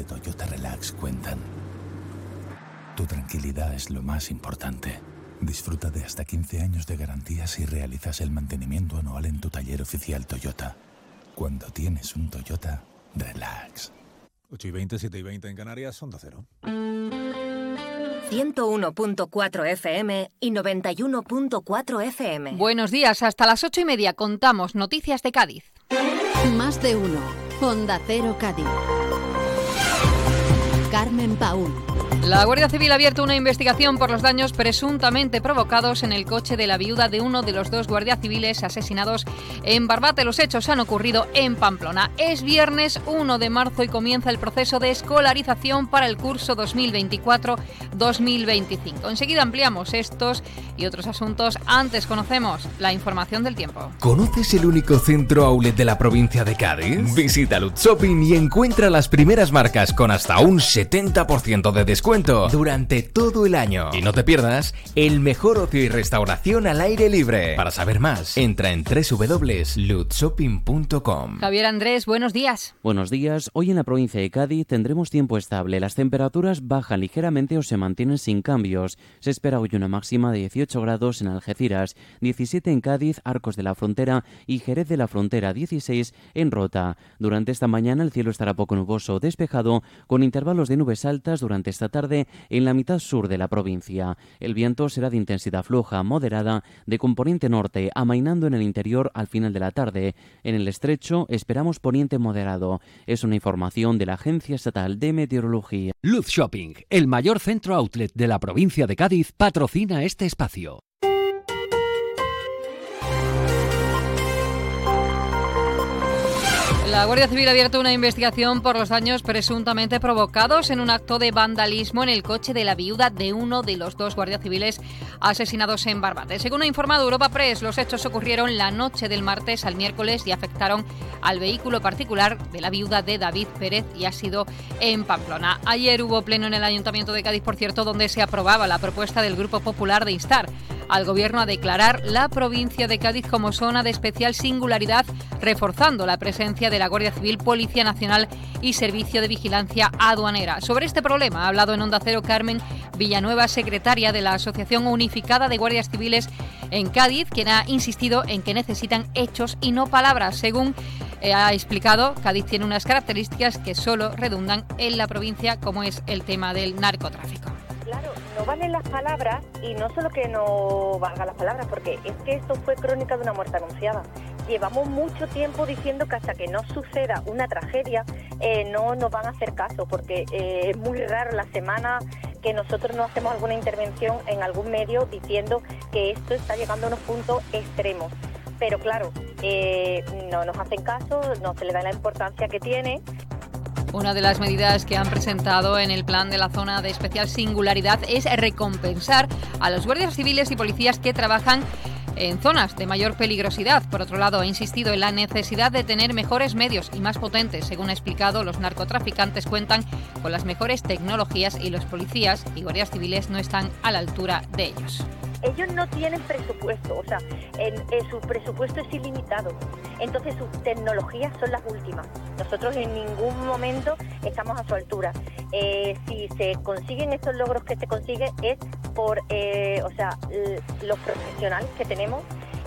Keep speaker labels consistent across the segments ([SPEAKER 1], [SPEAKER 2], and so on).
[SPEAKER 1] de Toyota Relax cuentan. Tu tranquilidad es lo más importante. Disfruta de hasta 15 años de garantía si realizas el mantenimiento anual en tu taller oficial Toyota. Cuando tienes un Toyota, relax.
[SPEAKER 2] 8 y 20, 7 y 20 en Canarias, Onda Cero.
[SPEAKER 3] 101.4 FM y 91.4 FM.
[SPEAKER 4] Buenos días, hasta las ocho y media contamos noticias de Cádiz.
[SPEAKER 5] Más de uno. Honda Cero Cádiz. Carmen Paul.
[SPEAKER 4] La Guardia Civil ha abierto una investigación por los daños presuntamente provocados en el coche de la viuda de uno de los dos guardias civiles asesinados en Barbate. Los hechos han ocurrido en Pamplona. Es viernes 1 de marzo y comienza el proceso de escolarización para el curso 2024-2025. Enseguida ampliamos estos y otros asuntos. Antes conocemos la información del tiempo.
[SPEAKER 6] ¿Conoces el único centro outlet de la provincia de Cádiz? Visita Lutz Shopping y encuentra las primeras marcas con hasta un 70% de descuento durante todo el año. Y no te pierdas el mejor ocio y restauración al aire libre. Para saber más, entra en www.lutshopping.com.
[SPEAKER 4] Javier Andrés, buenos días.
[SPEAKER 7] Buenos días. Hoy en la provincia de Cádiz tendremos tiempo estable. Las temperaturas bajan ligeramente o se mantienen sin cambios. Se espera hoy una máxima de 18 grados en Algeciras, 17 en Cádiz, Arcos de la Frontera y Jerez de la Frontera, 16 en Rota. Durante esta mañana el cielo estará poco nuboso o despejado, con intervalos de nubes altas durante esta tarde en la mitad sur de la provincia. El viento será de intensidad floja, moderada, de componente norte, amainando en el interior al final de la tarde. En el estrecho esperamos poniente moderado. Es una información de la Agencia Estatal de Meteorología.
[SPEAKER 8] Luz Shopping, el mayor centro outlet de la provincia de Cádiz, patrocina este espacio.
[SPEAKER 4] La Guardia Civil ha abierto una investigación por los daños presuntamente provocados en un acto de vandalismo en el coche de la viuda de uno de los dos guardias civiles asesinados en Barbate. Según ha informado Europa Press, los hechos ocurrieron la noche del martes al miércoles y afectaron al vehículo particular de la viuda de David Pérez y ha sido en Pamplona. Ayer hubo pleno en el Ayuntamiento de Cádiz, por cierto, donde se aprobaba la propuesta del Grupo Popular de instar al Gobierno a declarar la provincia de Cádiz como zona de especial singularidad, reforzando la presencia de la Guardia Civil, Policía Nacional y Servicio de Vigilancia Aduanera. Sobre este problema ha hablado en Onda Cero Carmen Villanueva, secretaria de la Asociación Unificada de Guardias Civiles en Cádiz, quien ha insistido en que necesitan hechos y no palabras. Según eh, ha explicado, Cádiz tiene unas características que solo redundan en la provincia, como es el tema del narcotráfico.
[SPEAKER 9] Claro, no valen las palabras y no solo que no valgan las palabras, porque es que esto fue crónica de una muerte anunciada. Llevamos mucho tiempo diciendo que hasta que no suceda una tragedia eh, no nos van a hacer caso, porque eh, es muy raro la semana que nosotros no hacemos alguna intervención en algún medio diciendo que esto está llegando a unos puntos extremos. Pero claro, eh, no nos hacen caso, no se le da la importancia que tiene
[SPEAKER 4] una de las medidas que han presentado en el plan de la zona de especial singularidad es recompensar a los guardias civiles y policías que trabajan en zonas de mayor peligrosidad. Por otro lado, ha insistido en la necesidad de tener mejores medios y más potentes. Según ha explicado, los narcotraficantes cuentan con las mejores tecnologías y los policías y guardias civiles no están a la altura de ellos
[SPEAKER 9] ellos no tienen presupuesto, o sea, en, su presupuesto es ilimitado. Entonces sus tecnologías son las últimas. Nosotros en ningún momento estamos a su altura. Eh, si se consiguen estos logros que se consigue es por, eh, o sea, los profesionales que tenemos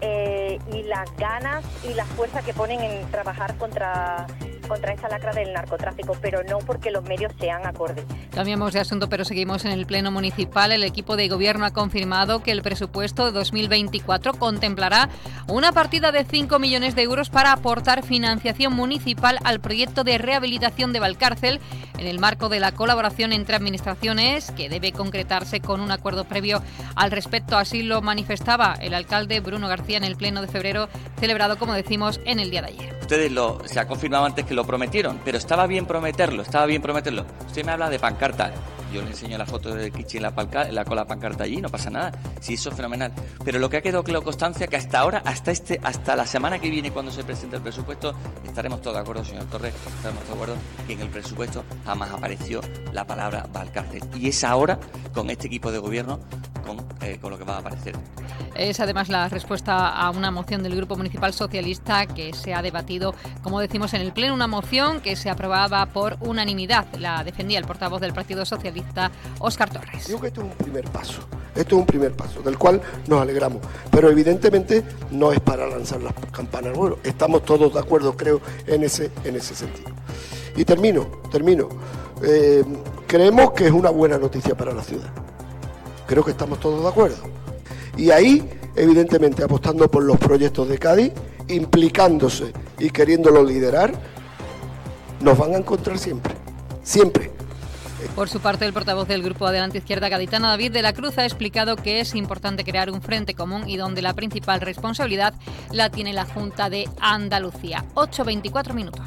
[SPEAKER 9] eh, y las ganas y la fuerza que ponen en trabajar contra contra esa lacra del narcotráfico, pero no porque los medios sean acordes.
[SPEAKER 4] Cambiamos de asunto, pero seguimos en el Pleno Municipal. El equipo de gobierno ha confirmado que el presupuesto de 2024 contemplará una partida de 5 millones de euros para aportar financiación municipal al proyecto de rehabilitación de Valcárcel en el marco de la colaboración entre administraciones, que debe concretarse con un acuerdo previo al respecto. Así lo manifestaba el alcalde Bruno García en el Pleno de febrero, celebrado, como decimos, en el día de ayer.
[SPEAKER 10] Ustedes lo, se ha confirmado antes que lo prometieron, pero estaba bien prometerlo, estaba bien prometerlo. Usted me habla de pancarta. Yo le enseño la foto de Kichi en la, palca, la cola pancarta allí, no pasa nada. Sí, eso es fenomenal. Pero lo que ha quedado claro constancia que hasta ahora, hasta este, hasta la semana que viene, cuando se presente el presupuesto, estaremos todos de acuerdo, señor Torres, estaremos todos de acuerdo que en el presupuesto jamás apareció la palabra Valcárcel. Y es ahora, con este equipo de gobierno, con, eh, con lo que va a aparecer.
[SPEAKER 4] Es además la respuesta a una moción del Grupo Municipal Socialista que se ha debatido, como decimos, en el Pleno, una moción que se aprobaba por unanimidad. La defendía el portavoz del Partido Socialista, Óscar Torres.
[SPEAKER 11] Digo que esto es un primer paso, esto es un primer paso, del cual nos alegramos, pero evidentemente no es para lanzar las campanas al vuelo. Estamos todos de acuerdo, creo, en ese, en ese sentido. Y termino, termino. Eh, creemos que es una buena noticia para la ciudad. Creo que estamos todos de acuerdo. Y ahí, evidentemente, apostando por los proyectos de Cádiz, implicándose y queriéndolo liderar, nos van a encontrar siempre. Siempre.
[SPEAKER 4] Por su parte, el portavoz del Grupo Adelante Izquierda Gaditana, David de la Cruz, ha explicado que es importante crear un frente común y donde la principal responsabilidad la tiene la Junta de Andalucía. 8.24 minutos.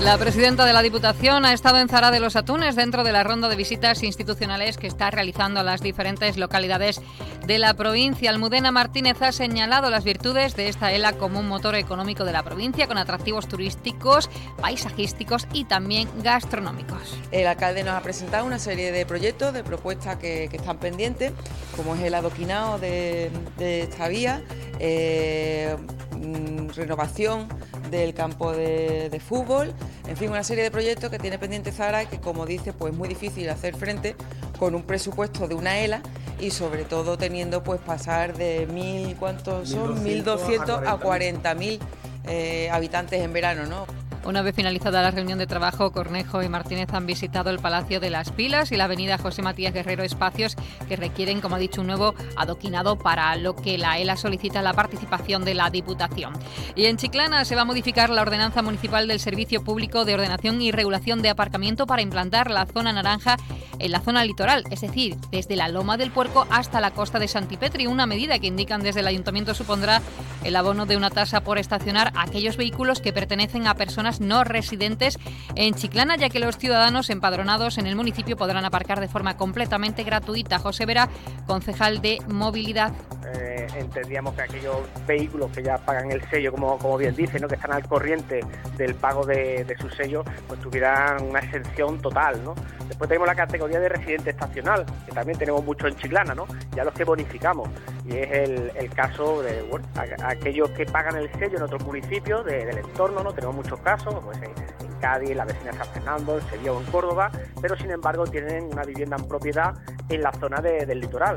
[SPEAKER 4] La presidenta de la Diputación ha estado en Zara de los Atunes dentro de la ronda de visitas institucionales que está realizando a las diferentes localidades de la provincia. Almudena Martínez ha señalado las virtudes de esta ELA como un motor económico de la provincia con atractivos turísticos, paisajísticos y también gastronómicos.
[SPEAKER 12] El alcalde nos ha presentado una serie de proyectos, de propuestas que, están pendientes, como es el adoquinado de, de esta vía, eh, renovación del campo de, de, fútbol, en fin, una serie de proyectos que tiene pendiente Zara y que, como dice, pues es muy difícil hacer frente con un presupuesto de una ELA y sobre todo teniendo pues pasar de mil, ¿cuántos son? 1.200 a 40.000 eh, habitantes en verano, ¿no?
[SPEAKER 4] Una vez finalizada la reunión de trabajo, Cornejo y Martínez han visitado el Palacio de las Pilas y la avenida José Matías Guerrero, espacios que requieren, como ha dicho, un nuevo adoquinado para lo que la ELA solicita la participación de la Diputación. Y en Chiclana se va a modificar la ordenanza municipal del Servicio Público de Ordenación y Regulación de Aparcamiento para implantar la zona naranja en la zona litoral, es decir, desde la Loma del Puerco hasta la costa de Santipetri, una medida que indican desde el Ayuntamiento supondrá el abono de una tasa por estacionar aquellos vehículos que pertenecen a personas no residentes en Chiclana, ya que los ciudadanos empadronados en el municipio podrán aparcar de forma completamente gratuita. José Vera, concejal de movilidad.
[SPEAKER 13] Eh, entendíamos que aquellos vehículos que ya pagan el sello, como, como bien dice, ¿no? que están al corriente del pago de, de su sello, pues tuvieran una exención total. ¿no? Después tenemos la categoría de residente estacional, que también tenemos mucho en Chiclana, ¿no? ya los que bonificamos. Y es el, el caso de bueno, aquellos que pagan el sello en otros municipios de, del entorno, ¿no? tenemos muchos casos pues en, en Cádiz, en la vecina San Fernando, en Sevilla o en Córdoba, pero sin embargo tienen una vivienda en propiedad en la zona de, del litoral.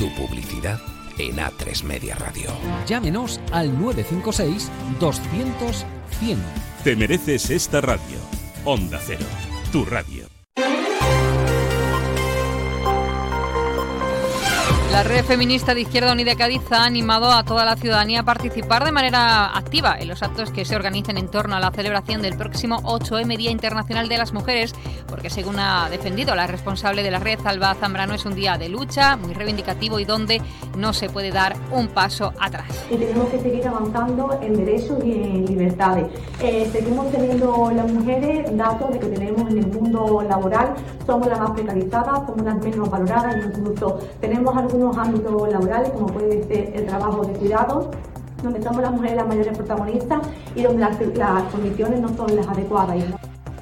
[SPEAKER 14] Tu publicidad en A3 Media Radio.
[SPEAKER 8] Llámenos al 956 200 100.
[SPEAKER 15] Te mereces esta radio. Onda Cero, tu radio.
[SPEAKER 4] La red feminista de Izquierda Unida Cádiz ha animado a toda la ciudadanía a participar de manera activa en los actos que se organicen en torno a la celebración del próximo 8M Día Internacional de las Mujeres, porque según ha defendido la responsable de la red, Alba Zambrano, es un día de lucha, muy reivindicativo y donde no se puede dar un paso atrás.
[SPEAKER 16] Y tenemos que seguir avanzando en derechos y en libertades. Eh, seguimos teniendo las mujeres datos de que tenemos en el mundo laboral, somos las más precarizadas, somos las menos valoradas, incluso tenemos algunos ámbitos laborales, como puede ser el trabajo de cuidados, donde somos las mujeres las mayores protagonistas y donde las, las condiciones no son las adecuadas.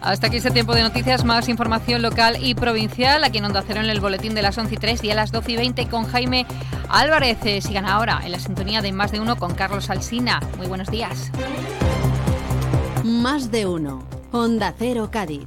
[SPEAKER 4] Hasta aquí este tiempo de noticias, más información local y provincial, aquí en Onda Cero en el boletín de las 11 y 3 y a las 12 y 20 con Jaime Álvarez. Eh, sigan ahora en la sintonía de Más de Uno con Carlos Alsina. Muy buenos días.
[SPEAKER 5] Más de Uno, Onda Cero Cádiz.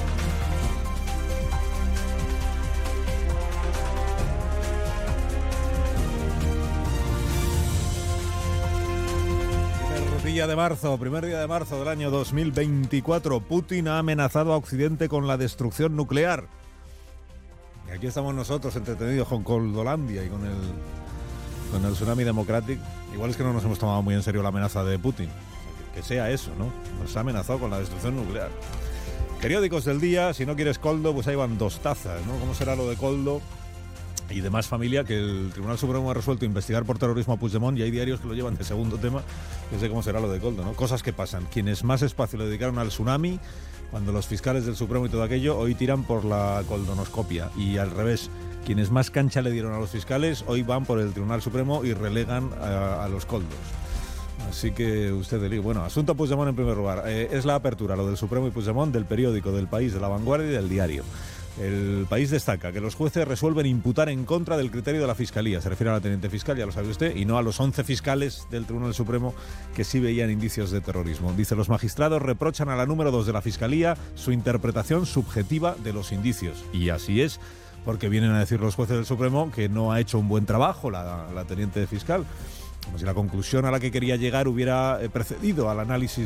[SPEAKER 2] Día de marzo, primer día de marzo del año 2024, Putin ha amenazado a Occidente con la destrucción nuclear. Y aquí estamos nosotros entretenidos con Coldolandia y con el, con el Tsunami Democratic. Igual es que no nos hemos tomado muy en serio la amenaza de Putin. Que sea eso, ¿no? Nos ha amenazado con la destrucción nuclear. Periódicos del día, si no quieres Coldo, pues ahí van dos tazas, ¿no? ¿Cómo será lo de Coldo? Y demás familia que el Tribunal Supremo ha resuelto investigar por terrorismo a Puigdemont y hay diarios que lo llevan de segundo tema, que sé cómo será lo de Coldo, ¿no? Cosas que pasan. Quienes más espacio le dedicaron al tsunami, cuando los fiscales del Supremo y todo aquello, hoy tiran por la coldonoscopia. Y al revés, quienes más cancha le dieron a los fiscales, hoy van por el Tribunal Supremo y relegan a, los coldos. Así que usted delí. Bueno, asunto Puigdemont en primer lugar. Eh, es la apertura, lo del Supremo y Puigdemont, del periódico, del país, de la vanguardia y del diario. El país destaca que los jueces resuelven imputar en contra del criterio de la Fiscalía. Se refiere a la teniente fiscal, ya lo sabe usted, y no a los 11 fiscales del Tribunal Supremo que sí veían indicios de terrorismo. Dice, los magistrados reprochan a la número 2 de la Fiscalía su interpretación subjetiva de los indicios. Y así es, porque vienen a decir los jueces del Supremo que no ha hecho un buen trabajo la, la teniente fiscal como si la conclusión a la que quería llegar hubiera eh, precedido al análisis